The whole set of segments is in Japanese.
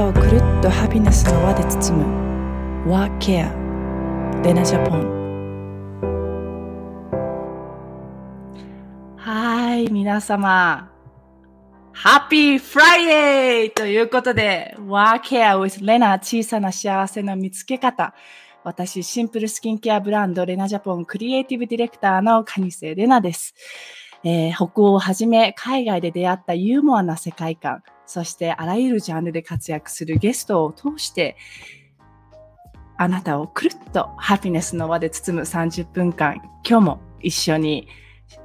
をくるっとハピネスの輪で包む。Work Care レナジャポン。はい皆様。Happy Friday! ということで Work Care with レナ小さな幸せの見つけ方。私、シンプルスキンケアブランドレナジャポンクリエイティブディレクターのカニセレナです。えー、北欧をはじめ海外で出会ったユーモアな世界観、そしてあらゆるジャンルで活躍するゲストを通して、あなたをくるっとハピネスの輪で包む30分間、今日も一緒に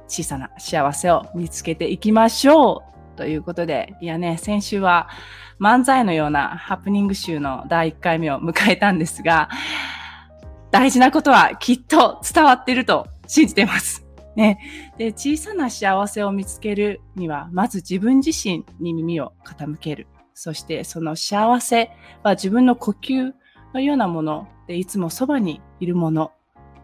小さな幸せを見つけていきましょうということで、いやね、先週は漫才のようなハプニング集の第1回目を迎えたんですが、大事なことはきっと伝わっていると信じています。ね、で小さな幸せを見つけるにはまず自分自身に耳を傾ける。そしてその幸せは自分の呼吸のようなものでいつもそばにいるもの。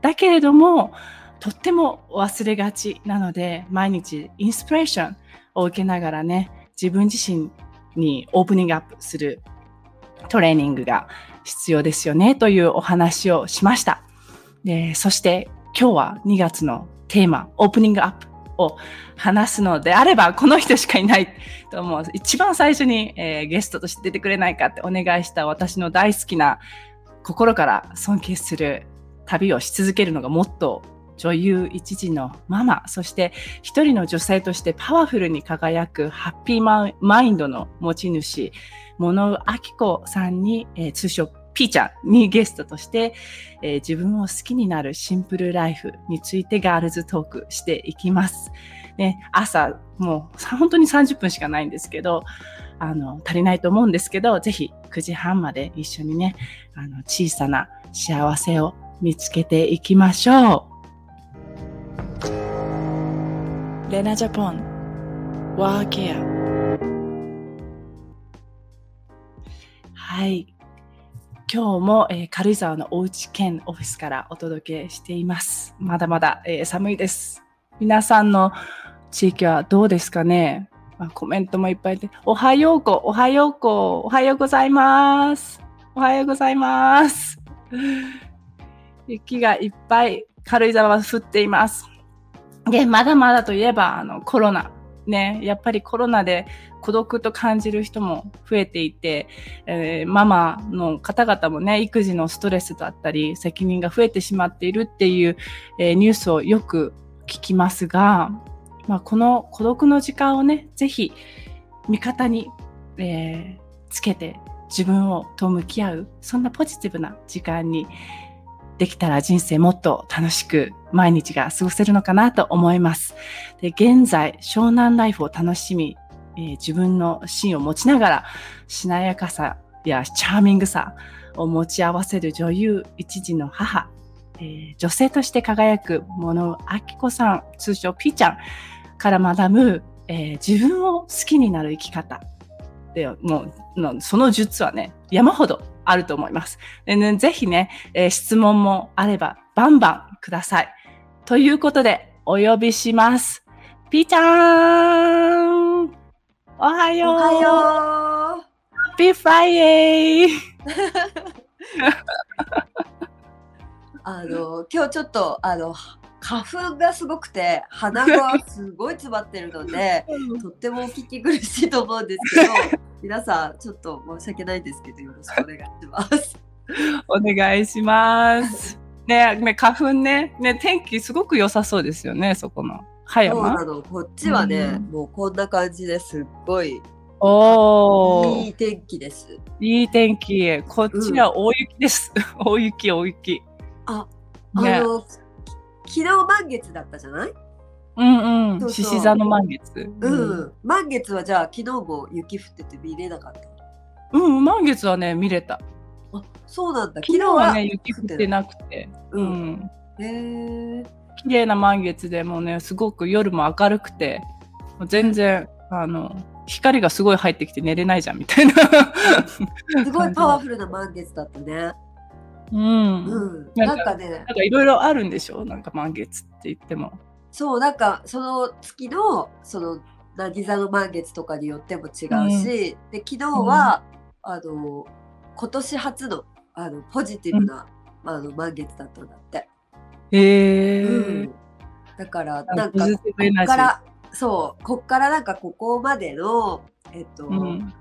だけれどもとっても忘れがちなので毎日インスピレーションを受けながらね自分自身にオープニングアップするトレーニングが必要ですよねというお話をしました。でそして今日は2月のテーマ、オープニングアップを話すのであれば、この人しかいないと思う。一番最初に、えー、ゲストとして出てくれないかってお願いした私の大好きな心から尊敬する旅をし続けるのがもっと女優一時のママ、そして一人の女性としてパワフルに輝くハッピーマインドの持ち主、物尾明子さんに、えー、通称ピーちゃんにゲストとして、えー、自分を好きになるシンプルライフについてガールズトークしていきます。ね、朝、もう本当に30分しかないんですけど、あの、足りないと思うんですけど、ぜひ9時半まで一緒にね、あの、小さな幸せを見つけていきましょう。レナジャポン、ワーケア。はい。今日も、えー、軽井沢のおうち兼オフィスからお届けしています。まだまだ、えー、寒いです。皆さんの地域はどうですかね、まあ、コメントもいっぱいで、おはようこ、おはようこ、おはようございます。おはようございます。雪がいっぱい軽井沢は降っています。で、まだまだといえば、あの、コロナ。ね、やっぱりコロナで孤独と感じる人も増えていて、えー、ママの方々もね、育児のストレスだったり、責任が増えてしまっているっていう、えー、ニュースをよく聞きますが、まあ、この孤独の時間をね、ぜひ味方に、えー、つけて自分をと向き合う、そんなポジティブな時間にできたら人生もっと楽しく毎日が過ごせるのかなと思います。で現在、湘南ライフを楽しみえー、自分の芯を持ちながら、しなやかさやチャーミングさを持ち合わせる女優一児の母、えー、女性として輝く物明子さん、通称ピーちゃんから学ぶ、えー、自分を好きになる生き方。でもうその術はね、山ほどあると思います。でね、ぜひね、えー、質問もあればバンバンください。ということで、お呼びします。ピーちゃんおはよう。おはよう。 Ha ppy Frida y。あの今日ちょっとあの花粉がすごくて鼻がすごい詰まってるのでとってもお聞き苦しいと思うんですけど 皆さんちょっと申し訳ないんですけどよろしくお願いします。お願いします。ね、ね花粉ねね天気すごく良さそうですよねそこの。葉山？そうなのこっちはね、うん、もうこんな感じですっごいおいい天気です。いい天気。こっちは大雪です。うん、大雪、大雪。あ、ね、あの、昨日満月だったじゃない？うんうん。獅子座の満月。うん。満月はじゃあ昨日も雪降ってて見れなかった？うん、満月はね、見れた。あ、そうなんだ。昨日はね、雪降ってなくて。うん。へえ。綺麗な満月でもねすごく夜も明るくてもう全然あの光がすごい入ってきて寝れないじゃんみたいな。すごいパワフルな満月だったね。うん、うん、なんかね。なんかいろいろあるんでしょ？なんか満月って言っても。そうなんかその月のその渚の満月とかによっても違うし、うん、で昨日は、あの今年初のあのポジティブな、あの満月だったんだって。へえ、うん、だからなんかこっからそうこっからなんかここまでのえっと、うん。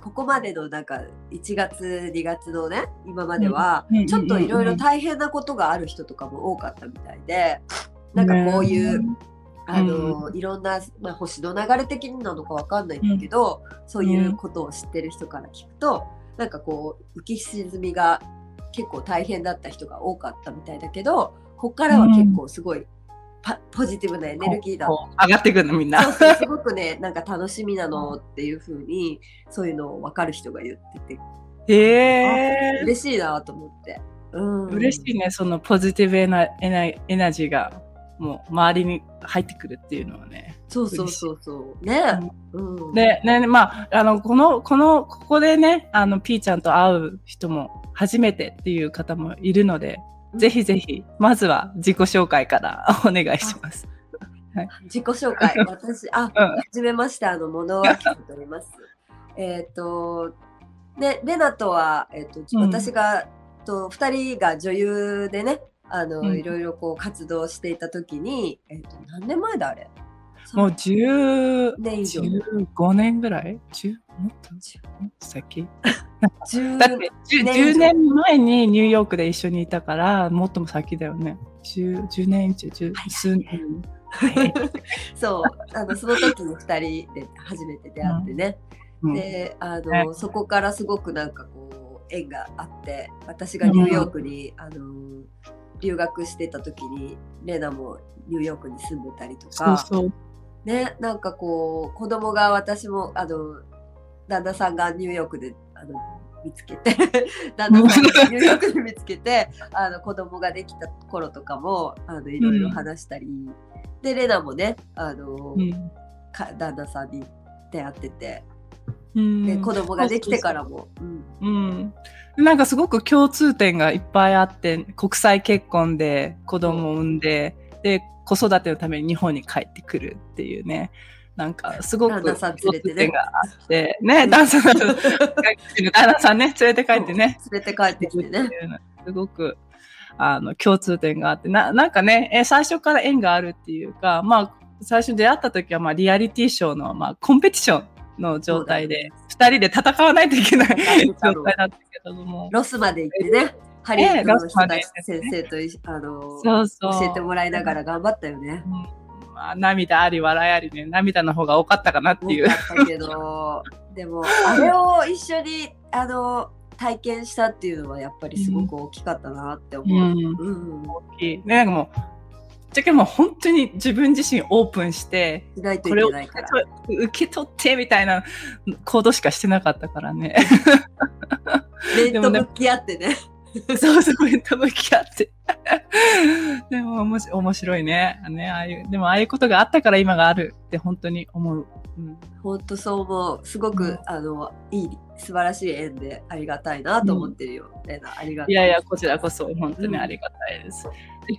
ここまでのなんか1月2月のね今まではうん。ちょっといろいろ大変なことがある人とかも多かったみたいでなんかこういう、ねあのいろんな、まあ、星の流れ的になのかわかんないんだけど、そういうことを知ってる人から聞くとなんかこう浮き沈みが結構大変だった人が多かったみたいだけどこっからは結構すごいパポジティブなエネルギーだ上がってくるのみんな。そうすごくね なんか楽しみなのっていう風にそういうのを分かる人が言ってて、へえ。嬉しいなと思って。うん、嬉しいね、そのポジティブエナエナエナジーがもう周りに入ってくるっていうのはね。そうそうそうそう。ね、うん、で、ね、まあ、あの、この、この、ここでね、あの、ピーちゃんと会う人も初めてっていう方もいるので、ぜひぜひ、まずは自己紹介からお願いします。自己紹介 私あ、うんはじめましてあの物は聞いております。えっとねレナとはえっ、と、うん私がと二人が女優でねあの、うんいろいろこう活動していた時にえっ、と何年前だあれ？もう10、年以上15年ぐらい ?10? もっと先10だって10年前？にニューヨークで一緒にいたから、もっとも先だよね。10, 10年以上、10数年。そうあのその時に二人で初めて出会ってね、うんであの、ねそこからすごくなんかこう縁があって私がニューヨークに、あの留学してた時にレナもニューヨークに住んでたりとかそうそう。ねなんかこう子供が私もあの旦那さんがニューヨークであの見つけて 旦那さんがニューヨークで見つけてあの子供ができた頃とかもあのいろいろ話したり、でレナもねあの、うん。か旦那さんに出会ってて、うん。で子供ができてからも、うん。うん、なんかすごく共通点がいっぱいあって国際結婚で子供を産んでで子育てのために日本に帰ってくるっていうねなんかすごく連れてがあってね旦那さん 旦那さんね連れて帰ってね。連れて帰ってきてね。すごくあの共通点があってななんかねえ最初から縁があるっていうかまあ最初出会った時はまあリアリティショーの、まあ、コンペティションの状態で、2人で戦わないといけない状態だったけれども。ロスまで行ってね、ハリウッドの人たち先生といあのそうそう。教えてもらいながら頑張ったよね。うんまあ、涙あり笑いありね涙の方が多かったかなっていうけど、でもあれを一緒にあの体験したっていうのはやっぱりすごく大きかったなって思う。うんうん、大きいねなんかもうぶっちゃけもう本当に自分自身オープンしてこれを。受け取ってみたいな行動しかしてなかったからね 面と向き合ってね。そうそう面と向き合って。でもおもし面白いね。ねああいうでもああいうことがあったから今があるって本当に思う、うん、本当そう思う。すごく、うん。あのいい素晴らしい縁でありがたいなと思ってるよ。レナありがとう。いやいやこちらこそ本当にありがたいです、で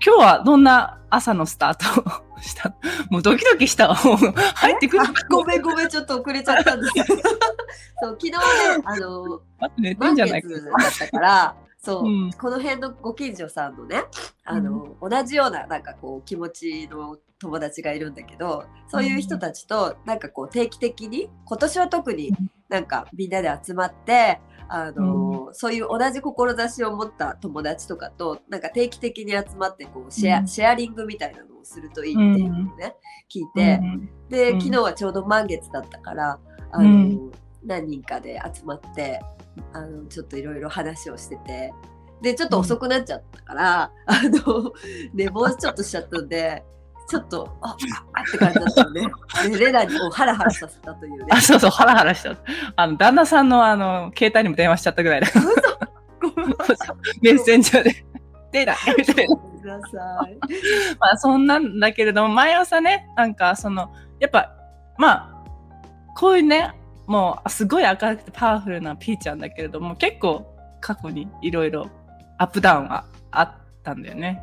今日はどんな朝のスタートを した？もうドキドキした。入ってくるあごめんごめんちょっと遅れちゃったんです。けどそう昨日ねあの待って寝てん満じゃないか。月だったからそう、うん。この辺のご近所さんのねあの、同じようななんかこう気持ちの友達がいるんだけどそういう人たちとなんかこう定期的に今年は特になんかみんなで集まってあの、そういう同じ志を持った友達とかとなんか定期的に集まってこうシェア,、うん。シェアリングみたいなのをするといいっていうのをね、聞いて、うん。で、うん。昨日はちょうど満月だったから、あの、うん。何人かで集まって、あの、ちょっといろいろ話をしてて、で、ちょっと遅くなっちゃったから、あの、寝坊ちょっとしちゃったんで、ちょっと、あ、あって感じだったのね。で、レナにこうハラハラさせたというね。あそうそうハラハラしちゃった。あの旦那さんのあの携帯にも電話しちゃったぐらいだ。メッセンジャーで。出ない。みたい。な。まあそんなんだけれども毎朝ねなんかそのやっぱまあこういうねもうすごい明るくてパワフルなピーちゃんだけれども結構過去にいろいろアップダウンはあったんだよね。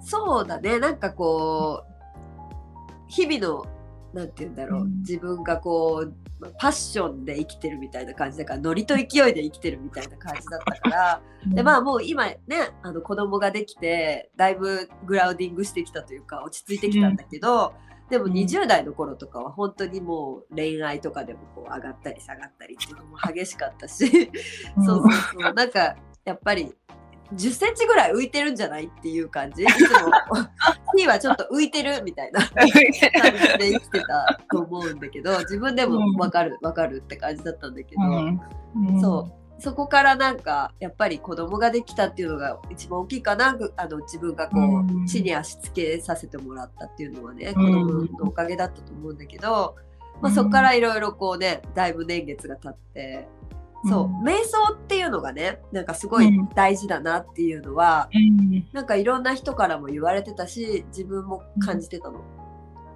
そうだね、なんかこう、日々のなんて言うんだろう、うん。自分がこうパッションで生きてるみたいな感じだからノリと勢いで生きてるみたいな感じだったからでまあもう今ねあの子供ができてだいぶグラウディングしてきたというか落ち着いてきたんだけど、でもうん。20代の頃とかは本当にもう恋愛とかでもこう上がったり下がったりっていうのも激しかったし、うん。そうそうそう。なんかやっぱり10センチぐらい浮いてるんじゃないっていう感じ？いつも T はちょっと浮いてるみたいな。感じで生きてたと思うんだけど自分でも分かる分かるって感じだったんだけど、うん。そうそこからなんかやっぱり子供ができたっていうのが一番大きいかなあの自分がこう、うん。地に足つけさせてもらったっていうのはね子うん。供のおかげだったと思うんだけど、まあ、そこからいろいろこうねだいぶ年月が経って。そううん瞑想っていうのがねなんかすごい大事だなっていうのは、うん。なんかいろんな人からも言われてたし自分も感じてたの。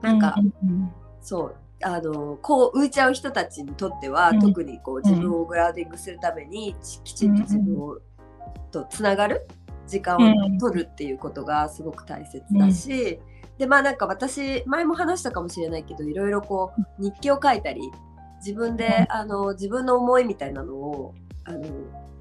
なんか、うん。そうあのこう浮いちゃう人たちにとっては、うん。特にこう自分をグラウディングするためにちきちんと自分を、とつながる時間うん。を取るっていうことがすごく大切だし、でまあなんか私前も話したかもしれないけどいろいろこう日記を書いたり自分で、あの自分の思いみたいなのをあの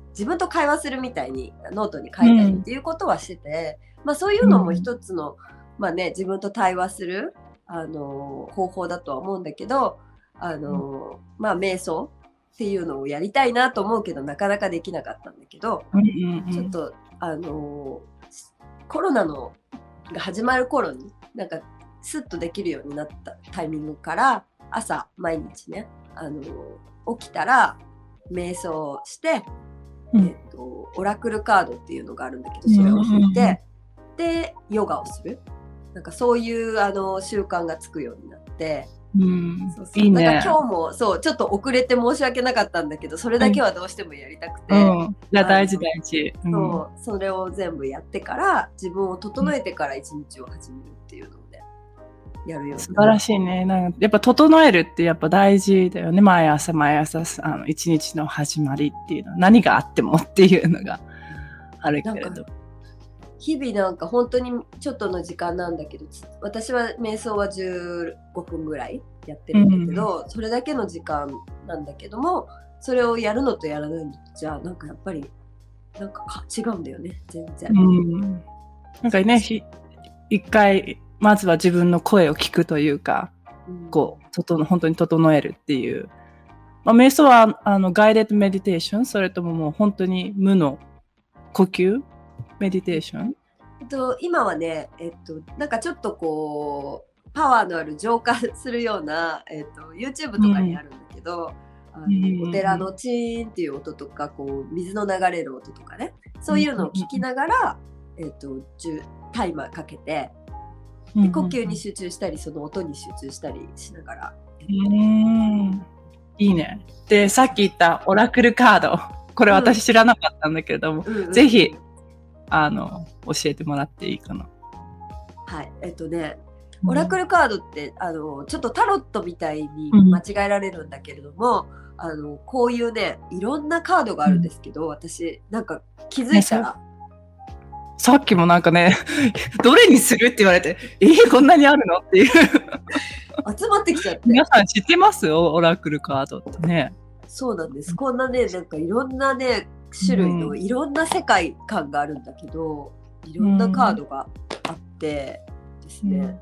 自分と会話するみたいにノートに書いたりっていうことはしてて、まあそういうのも一つの、まあね自分と対話するあの方法だとは思うんだけどあの、まあ瞑想っていうのをやりたいなと思うけどなかなかできなかったんだけど、うんうんうん。ちょっとあのコロナのが始まる頃になんかスッとできるようになったタイミングから朝毎日ねあの起きたら瞑想して、うん。えっとオラクルカードっていうのがあるんだけどそれを引いて、でヨガをするなんかそういうあの習慣がつくようになってうんそうそういいね。だから今日もそうちょっと遅れて申し訳なかったんだけどそれだけはどうしてもやりたくて。うん。大事大事。うんそうそれを全部やってから自分を整えてから一日を始めるっていうのをねやるよ素晴らしいね。なんかやっぱ整えるってやっぱ大事だよね。毎朝毎朝あの一日の始まりっていうのは何があってもっていうのがあるけれどなんか。日々なんか本当にちょっとの時間なんだけどつ私は瞑想は15分ぐらいやってるんだけど、それだけの時間なんだけどもそれをやるのとやらないのとじゃあなんかやっぱりなんかか違うんだよね全然。うん。なんかね、ひ一回、まずは自分の声を聞くというか、うんこう、整本当に整えるっていう。まあ、瞑想は、あの、ガイデッドメディテーションそれとももう本当に無の呼吸メディテーションえっと、今はね、えっと、なんかちょっとこうパワーのある浄化するような、えっと、YouTube とかにあるんだけど、あのうんお寺のチーンっていう音とかこう水の流れる音とかねそういうのを聞きながら、えっと、タイマーかけてで呼吸に集中したりその音に集中したりしながら。うんいいね。で、さっき言ったオラクルカード。これ私知らなかったんだけれども、うんうんぜひあの、教えてもらっていいかな。はい、えっとねオラクルカードってあのちょっとタロットみたいにうん間違えられるんだけれども、あのこういうねいろんなカードがあるんですけど、私なんか気づいたら、さっきもなんかね、どれにするって言われて、えー、こんなにあるのっていう。集まってきちゃって皆さん知ってますオオラクルカードってね。そうなんです。こんなねなんかいろんなね種類のうん。いろんな世界観があるんだけど、いろんなカードがあってですね、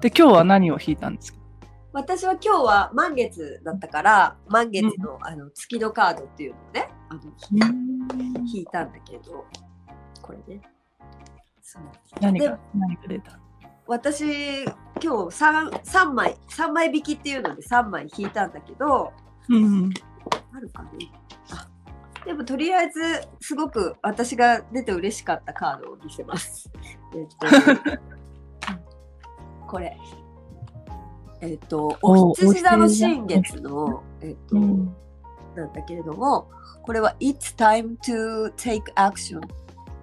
で、今日は何を弾いたんですか？私は今日は満月だったから満月の,、あの月のカードっていうのをねあの引いたんだけどこれね。何が、何が出た？私今日 3, 三枚3枚引きっていうので3枚引いたんだけどうん。あるかねあでもとりあえずすごく私が出て嬉しかったカードを見せます。えっと これ。えっと、おお羊座の新月の、えっと、うんなんだけれども、これは It's time to take action。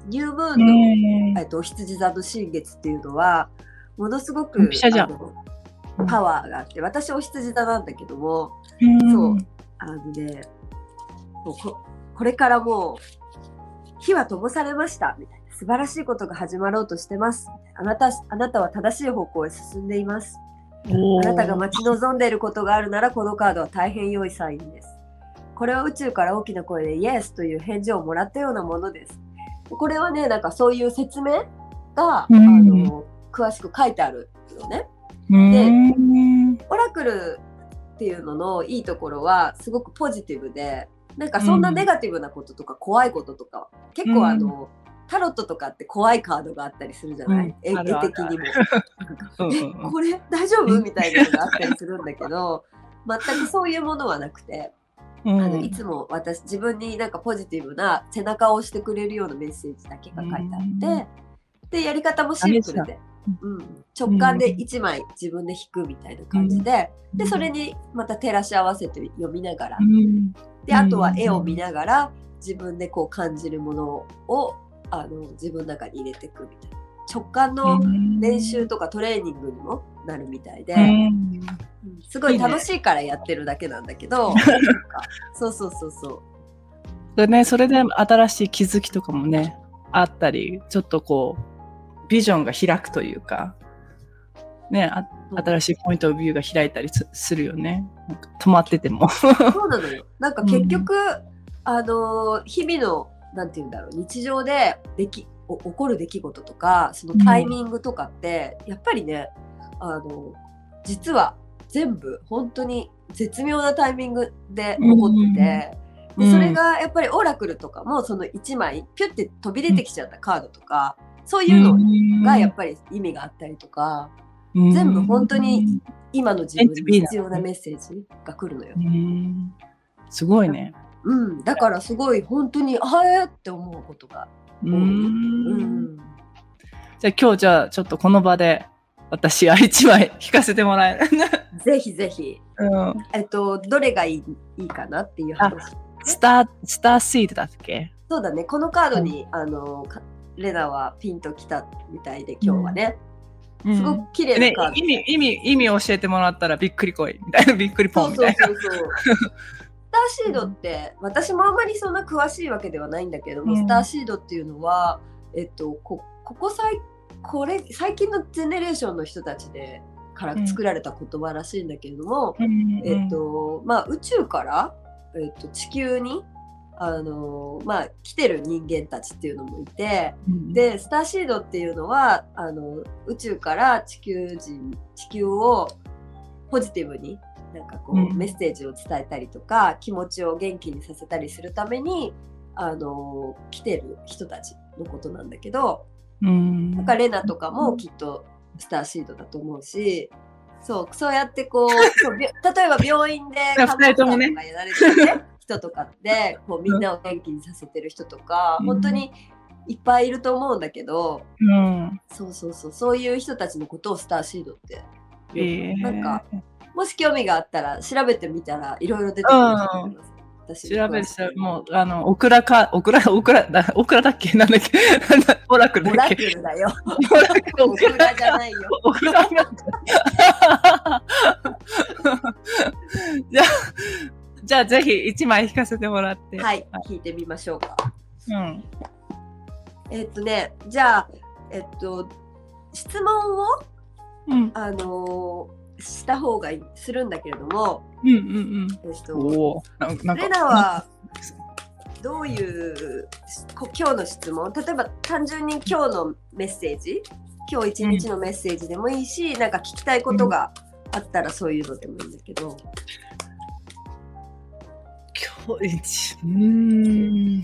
ニュームーンの、ねえっと、お羊座の新月っていうのは、ものすごくピシャじゃんパワーがあって、私お羊座なんだけども、えそうあのね、ここれからもう火は灯されましたみたいな素晴らしいことが始まろうとしてます。あなたあなたは正しい方向へ進んでいます。あなたが待ち望んでいることがあるならこのカードは大変良いサインです。これは宇宙から大きな声で Yes という返事をもらったようなものです。これはね、なんかそういう説明が、うんあの詳しく書いてあるよね。うーん。オラクルっていうののいいところはすごくポジティブで、なんかそんなネガティブなこととか怖いこととか、結構あの、タロットとかって怖いカードがあったりするじゃない、うん。的にも。うんうんえうん。これ大丈夫？みたいなのがあったりするんだけど全くそういうものはなくて、うん。あのいつも私自分になんかポジティブな背中を押してくれるようなメッセージだけが書いてあって、でやり方もシンプルで、うん、直感で1枚自分で引くみたいな感じで,、でそれにまた照らし合わせて読みながら、うん。であとは絵を見ながら自分でこう感じるものをあの自分の中に入れていくみたいな。直感の練習とかトレーニングにもなるみたいで、すごい楽しいからやってるだけなんだけどそうそうそうそう。でね、それで新しい気づきとかもね、あったり、ちょっとこう、ビジョンが開くというか、ね、あ新しいポイントオブビューが開いたりすするよね。止まってても。そうなのよ。なんか結局、あのー日々のなんて言うんだろう日常でできお起こる出来事とかそのタイミングとかって、やっぱりねあの実は全部本当に絶妙なタイミングで起こってて、でそれがやっぱりオラクルとかもその1枚ピュッて飛び出てきちゃったカードとか、そういうのがやっぱり意味があったりとか、り全部本当に今の自分に必要なうんメッセージが来るのよ。うん。すごいね。うん、だからすごい本当にあえって思うことがう多い。うん。ん、じゃあ今日じゃあちょっとこの場で私は一枚引かせてもらえる？ぜひぜひ、うん、えっと、どれがいいいいかなっていう話。スター、スターシードだっけ？そうだね、このカードに、あのかレナはピンときたみたいで今日はね、すごく綺麗ねなカード。意味、意味、意味教えてもらったらびっくりこいみたいな、びっくりポそうそうンみたいな。そうそう。スターシードって私もあんまりそんな詳しいわけではないんだけども、うん。スターシードっていうのはえっとこここ最これ最近のジェネレーションの人たちでから作られた言葉らしいんだけれども、うん。えっ、とまあ宇宙から、えっと地球にあのまあ来てる人間たちっていうのもいて、うんでスターシードっていうのはあの宇宙から地球人地球をポジティブになんかこう、うん。メッセージを伝えたりとか気持ちを元気にさせたりするためにあの来てる人たちのことなんだけど、うん。なんかレナとかもきっとスターシードだと思うし。そうそうやってこう 例えば病院で看護師さんとかやられてる、ね、人とかってこうみんなを元気にさせてる人とか、うん。本当にいっぱいいると思うんだけど、うん。そうそうそう、そういう人たちのことをスターシードって。えーなんか、もし興味があったら調べてみたらいろいろ出てくると思います。私調べる調べるもうあのオクラかオクラオクラだオクラだっけ？なんだっけ？オラクルオラだっけ？クルだよ。オラクルオクラじゃないよ。オクラ じゃあじゃあぜひ一枚引かせてもらって。はい、聞いてみましょうか。うん。えっとね、じゃあ、えっと、質問を、うん。あのーした方がいい、するんだけれども、うんうんえっと、うんおおなんなんか。レナはどういうこ今日の質問？例えば単純に今日のメッセージ？今日一日のメッセージでもいいし、なんか聞きたいことがあったらそういうのでもいいんだけど、今日一うーん。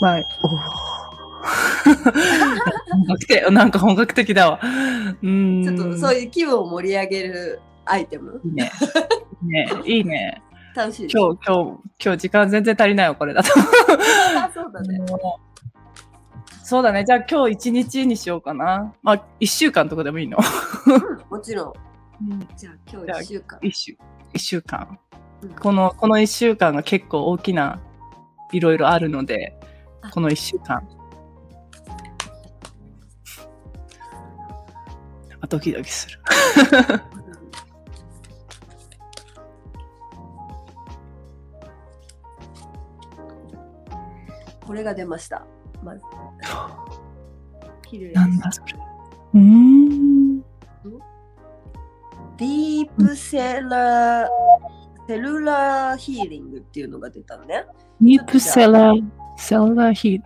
まあお本格的。なんか本格的だわ。うーん。ちょっとそういう気分を盛り上げるアイテムいいね。ねいいね。楽しい今日今日今日時間全然足りないわこれだと。あそうだね、そうだね。じゃあ今日一日にしようかな。まあ一週間とかでもいいの。うん、もちろん。うん。じゃあ今日1週間。一週一週間。うん。このこの一週間が結構大きないろいろあるのであ。この一週間。あドキドキする。これが出ました。まず。綺麗なんだそれ。うーん。セラー、セルラーヒーリングっていうのが出たのね。ディープセラー、セラーヒーリン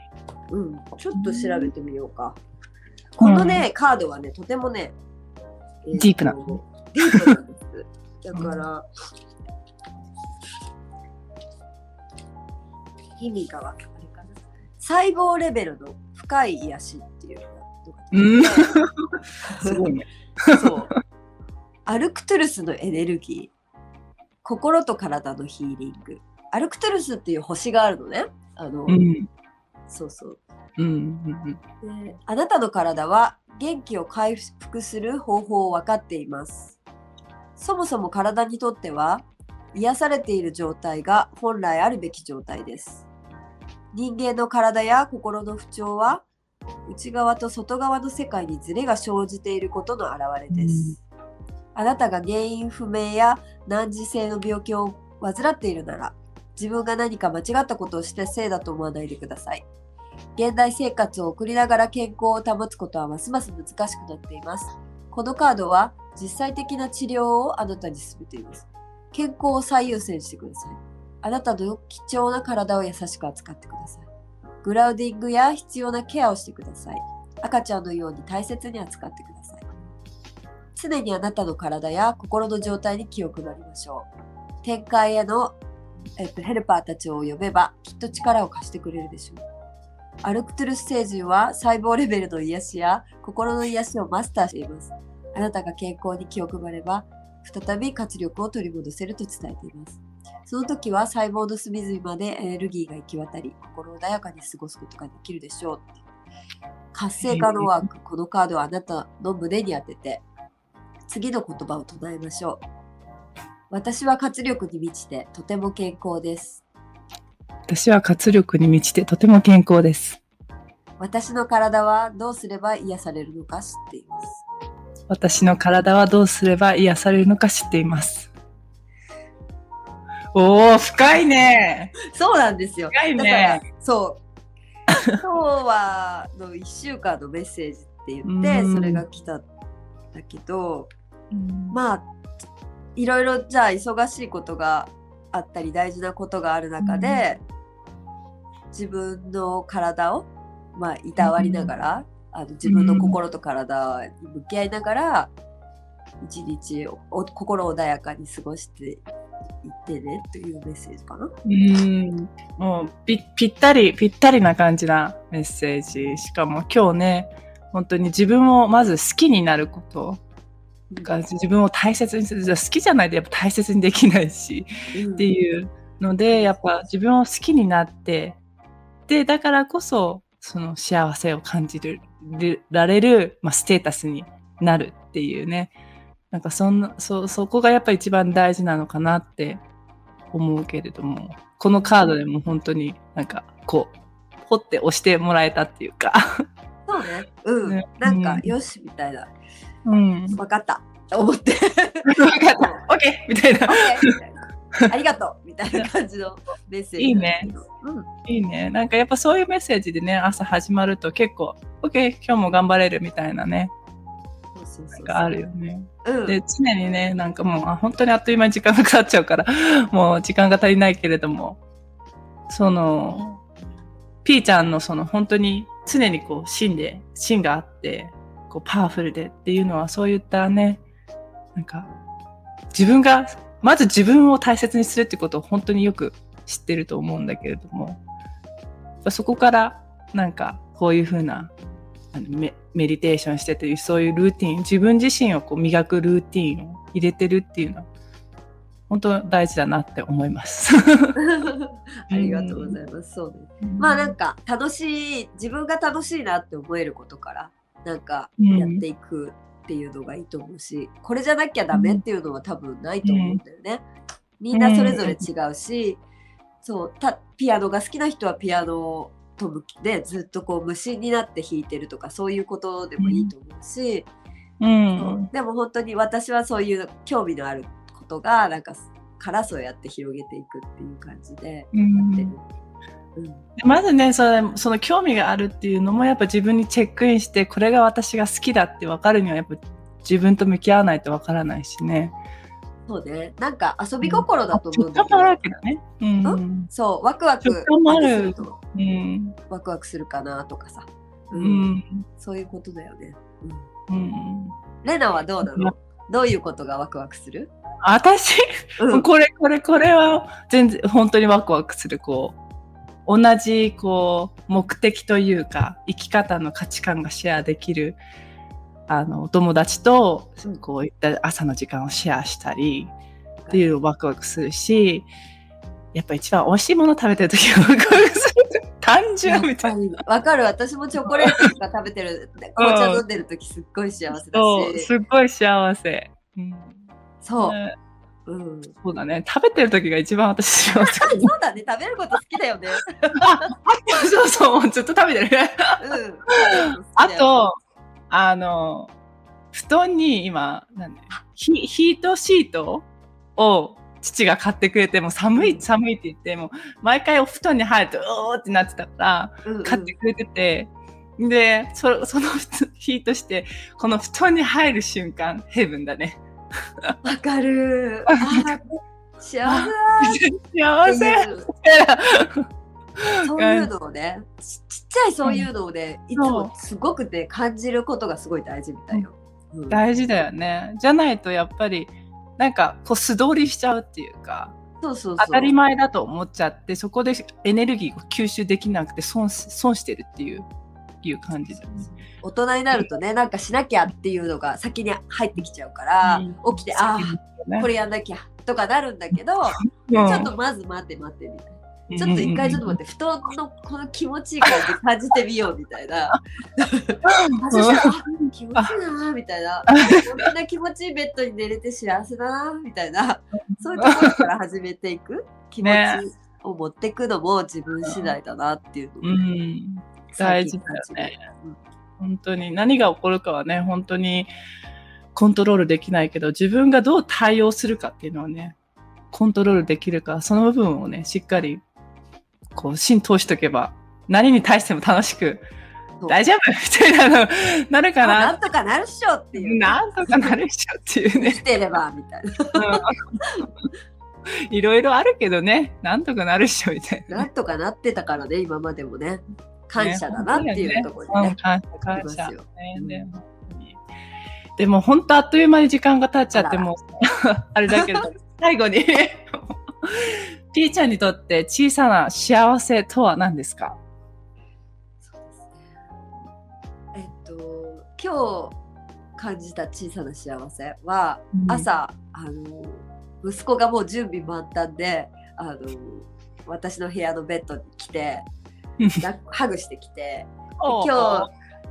グ。うん、ちょっと調べてみようか。このね、カードはね、とてもね、えとディープなディープなんです。だから、意味がわかるかな。細胞レベルの深い癒しっていうのがうん。すごいね。そう。アルクトゥルスのエネルギー。心と体のヒーリング。アルクトゥルスっていう星があるのね。あの、うん。そうそう。うん。うん。であなたの体は元気を回復する方法を分かっています。そもそも体にとっては癒されている状態が本来あるべき状態です。人間の体や心の不調は内側と外側の世界にズレが生じていることの表れです。あなたが原因不明や難治性の病気を患っているなら自分が何か間違ったことをしたせいだと思わないでください。現代生活を送りながら健康を保つことはますます難しくなっています。このカードは実際的な治療をあなたに進めています。健康を最優先してください。あなたの貴重な体を優しく扱ってください。グラウディングや必要なケアをしてください。赤ちゃんのように大切に扱ってください。常にあなたの体や心の状態に気を配りましょう。展開への、えっと、ヘルパーたちを呼べばきっと力を貸してくれるでしょう。アルクトゥルス星人は細胞レベルの癒しや心の癒しをマスターしています。あなたが健康に気を配れば、再び活力を取り戻せると伝えています。その時は細胞の隅々までエネルギーが行き渡り、心穏やかに過ごすことができるでしょう。活性化のワーク、このカードをあなたの胸に当てて、次の言葉を唱えましょう。私は活力に満ちてとても健康です。私は活力に満ちてとても健康です。私の体はどうすれば癒されるのか知っています。私の体はどうすれば癒されるのか知っています。おー、深いね。そうなんですよ。深いね。そう。今日はの1週間のメッセージって言って、うんそれが来たんだけど、うん。まあ、いろいろじゃあ忙しいことがあったり大事なことがある中で、自分の体を、まあ、いたわりながら、あの自分の心と体に向き合いながら、一日お心穏やかに過ごしていってねというメッセージかな。うん、もうぴぴったり、ぴったりな感じなメッセージ。しかも今日ね、本当に自分をまず好きになることが自分を大切にする。好きじゃないとやっぱ大切にできないし、うんっていうので、やっぱ自分を好きになって、で、だからこそ、その幸せを感じるられる、まあ、ステータスになるっていうね。なんかそんな、そ、そこがやっぱ一番大事なのかなって思うけれども、このカードでも本当になんかこう、ポって押してもらえたっていうか。そうね。うん。ねなんか、うんよし、みたいな。うん。わかった。と思って。分かった。オッケーみたいな。ありがとうみたいな感じのメッセージなんですけど。うん。いいね。なんかやっぱそういうメッセージでね、朝始まると結構、オッケー今日も頑張れるみたいなね、そうそうそうなんかあるよね。うん。で、常にね、なんかもう、あ本当にあっという間に時間がかかっちゃうから、もう時間が足りないけれども、その、ピーちゃんのその本当に常にこう芯で、芯があって、こうパワフルでっていうのはそういったね、なんか、自分が、まず自分を大切にするってことを本当によく知ってると思うんだけれども、そこからなんかこういうふうなあのメメディテーションしてというそういうルーティン自分自身をこう磨くルーティンを入れてるっていうのは本当大事だなって思います。ありがとうございます。そうね。まあなんか楽しい自分が楽しいなって思えることからなんかやっていくっていうのがいいと思うし、これじゃなきゃダメっていうのは多分ないと思うんだよね。みんなそれぞれ違うし、そうたピアノが好きな人はピアノと向きでずっとこう無心になって弾いてるとかそういうことでもいいと思うし、うん。でも本当に私はそういう興味のあることがなんかからそうやって広げていくっていう感じでうんやってる。うんまずね、それ、その興味があるっていうのもやっぱ自分にチェックインして、これが私が好きだって分かるにはやっぱ自分と向き合わないと分からないしね。そうね。なんか遊び心だと思うんだけど直感もあるわけだね。うん？そう、ワクワクあるとうん。ワクワクするかなとかさ。ううんん。そういうことだよね。うんうん。レナはどうなの？どういうことがワクワクする？私、うんこれ、これ、これは全然本当にワクワクする、こう、同じ、こう、目的というか、生き方の価値観がシェアできる、あの、お友達とうん、こういった朝の時間をシェアしたり、っていうワクワクするし、やっぱ一番美味しいもの食べてる時はワクワクする。単純みたいな。にわかる。私もチョコレートとか食べてる紅茶飲んでる時すっごい幸せだそう、しすっごい幸せ。うん。そう、ねうん、そうだね。食べてる時が一番私幸せ。そうだね食べること好きだよねそうそう、ずっと食べてる。うんあと、あの、布団に今、なんだヒヒートシートを父が買ってくれて、もう寒い、寒いって言って、もう毎回お布団に入ると、おーってなってたから、うんうん買ってくれてて、で、そそのヒートして、この布団に入る瞬間、ヘブンだね。わかる。幸せだ幸せ。そういうのをねちちっちゃいそういうのをね、いつもすごくね感じることがすごい大事みたいよ、う。ん大事だよね。じゃないとやっぱり、なんかこう素通りしちゃうっていうか、そうそうそう。当たり前だと思っちゃって、そこでエネルギーを吸収できなくて損し損してるっていういう感じだよね。大人になるとねなんかしなきゃっていうのが先に入ってきちゃうから、うん。起きてああこれやんなきゃとかなるんだけど、ちょっとまず待って待ってみたいな。ちょっと一回ちょっと待って、布団のこの気持ちいい感じ感じてみようみたいな。気持ちいいなみたいな。こんな気持ちいいベッドに寝れて幸せだなみたいな。そういうところから始めていく気持ちを持っていくのも自分次第だなっていう大事だよね。本当に何が起こるかはね、本当にコントロールできないけど、自分がどう対応するかっていうのはね、コントロールできるから、その部分をね、しっかり、こう、浸透しとけば、何に対しても楽しく、大丈夫みたいなの、なるかな。ななんとかなるっしょっていう。なんとかなるっしょっていうね。生きてればみたいな。うん いろいろあるけどね、なんとかなるっしょみたいなね。なんとかなってたからね、今までもね。感謝だなっていうところでね。うん感謝、感謝。ねでも本当あっという間に時間が経っちゃってもうあれだけど 最後に。ピーちゃんにとって小さな幸せとは何ですか？そうですね。えっと、今日感じた小さな幸せは、うん。朝、あの、息子がもう準備満タンで、あの、私の部屋のベッドに来て、ハグしてきて、お今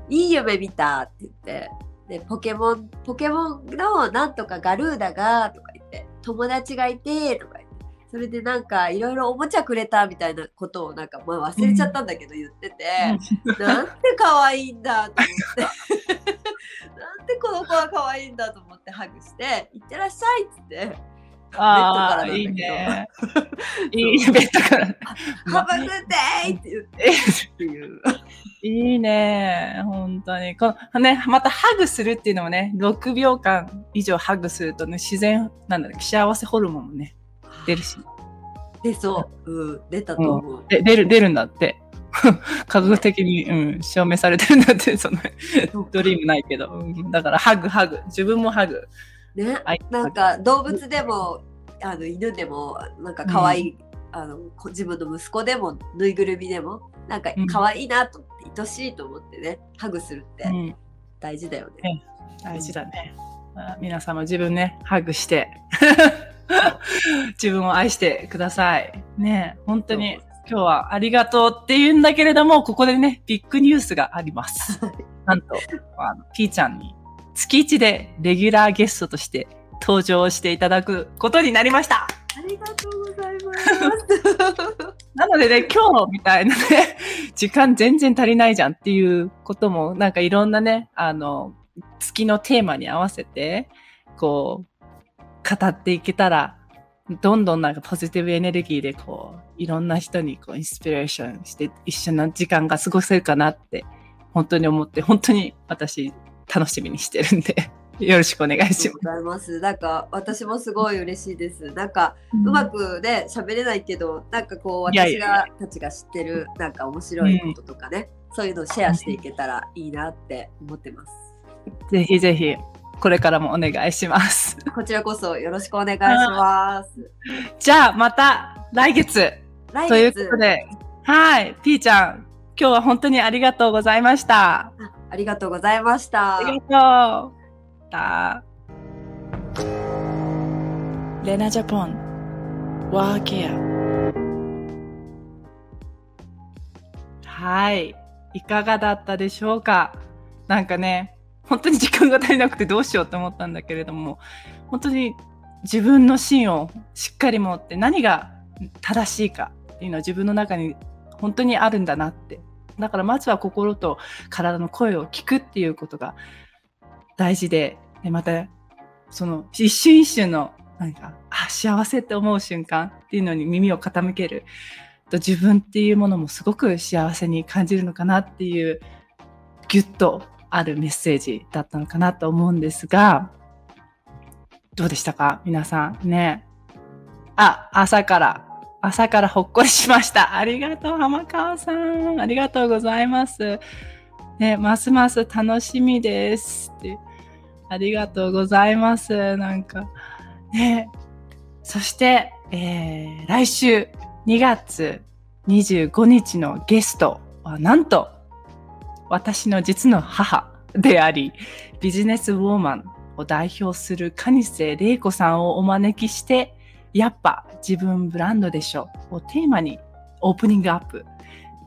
日いい夢見たって言ってでポケモンポケモンのなんとかガルーダがとか言って友達がいてとか言ってそれでなんかいろいろおもちゃくれたみたいなことをなんか、まあ、忘れちゃったんだけど言ってて、なんて可愛いんだと思って。なんてこの子は可愛いんだと思ってハグして「いってらっしゃい」っつってああ、いいね。いいベッドから。「ハバグデイ!」って言ってっていう。いいね。本当に。このね、またハグするっていうのもね、6秒間以上ハグするとね、自然、なんだろう、幸せホルモンもね、出るし。出そう、うん、出たと思う。で出る、出るんだって。科学的に、うん、証明されてるんだって、その、ドリームないけど。うんだから、ハグ、ハグ。自分もハグ。ね。はい、なんか動物でもあの犬でもなんか可愛い、あのこ自分の息子でもぬいぐるみでもなんかうん。可愛いなと思って、愛しいと思ってねハグするってうん、大事だよね。ね大事だね。あ皆様自分ね、ハグして、自分を愛してください。ね、本当に今日はありがとうって言うんだけれども、ここでね、ビッグニュースがあります。なんと、あの、ピーちゃんに月1でレギュラーゲストとして登場していただくことになりました。ありがとうございます。なのでね、今日みたいなね、時間全然足りないじゃんっていうことも、なんかいろんなね、あの、月のテーマに合わせて、こう、語っていけたらどんどんなんかポジティブエネルギーでこう、いろんな人にこうインスピレーションして一緒の時間が過ごせるかなって本当に思って、本当に私楽しみにしてるんで、よろしくお願いします。ございます。なんか私もすごい嬉しいです。なんかうまくね喋れないけど、なんかこう私がたちが知ってるなんか面白いこととかね、そういうのをシェアしていけたらいいなって思ってます。ぜひぜひ、これからもお願いします。こちらこそよろしくお願いします。じゃあ、また来月来という月ことで、はい、ピーちゃん、今日は本当にありがとうございました。あありがとうございました。ありがとう。だレナジャポン、ワーケア。はい。いかがだったでしょうか？なんかね、本当に時間が足りなくてどうしようと思ったんだけれども、本当に自分の芯をしっかり持って何が正しいかっていうのは自分の中に本当にあるんだなって。だからまずは心と体の声を聞くっていうことが大事で、でまたその一瞬一瞬のなんかあ幸せって思う瞬間っていうのに耳を傾けると自分っていうものもすごく幸せに感じるのかなっていうギュッとあるメッセージだったのかなと思うんですがどうでしたか？皆さん。ね。あ朝から朝からほっこりしました。ありがとう浜川さん。ありがとうございます。ねますます楽しみです。って。ありがとうございます。なんか、ね。そして、えー来週2月25日のゲストは、なんと、私の実の母であり、ビジネスウォーマンを代表する蟹瀬玲子さんをお招きして、やっぱ自分ブランドでしょをテーマにオープニングアップ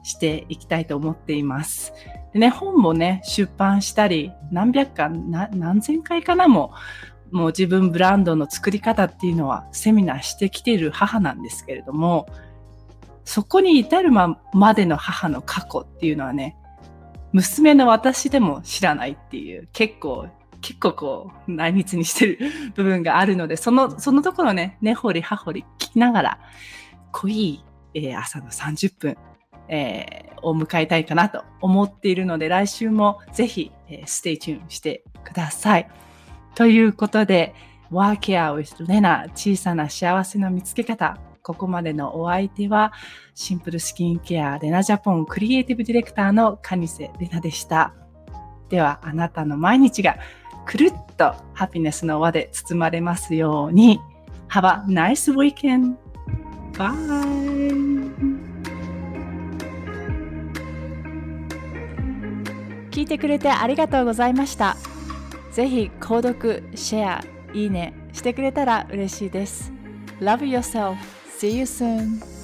していきたいと思っています。でね、本もね、出版したり、何百回、何千回かなも、もう自分ブランドの作り方っていうのはセミナーしてきている母なんですけれども、そこに至るまでの母の過去っていうのはね、娘の私でも知らないっていう、結構、結構こう、内密にしてる部分があるので、その、そのところね、根掘り葉掘り聞きながら、濃い、えー朝の30分、えーを迎えたいかなと思っているので、来週もぜひ、えー、 stay tune してください。ということで、ワーケア with レナ小さな幸せの見つけ方。ここまでのお相手は、シンプルスキンケアレナジャポンクリエイティブディレクターの蟹瀬レナでした。では、あなたの毎日がくるっとハピネスの輪で包まれますように。Have a nice weekend! Bye! 聞いてくれてありがとうございました。ぜひ購読、シェア、いいねしてくれたら嬉しいです。Love yourself. See you soon.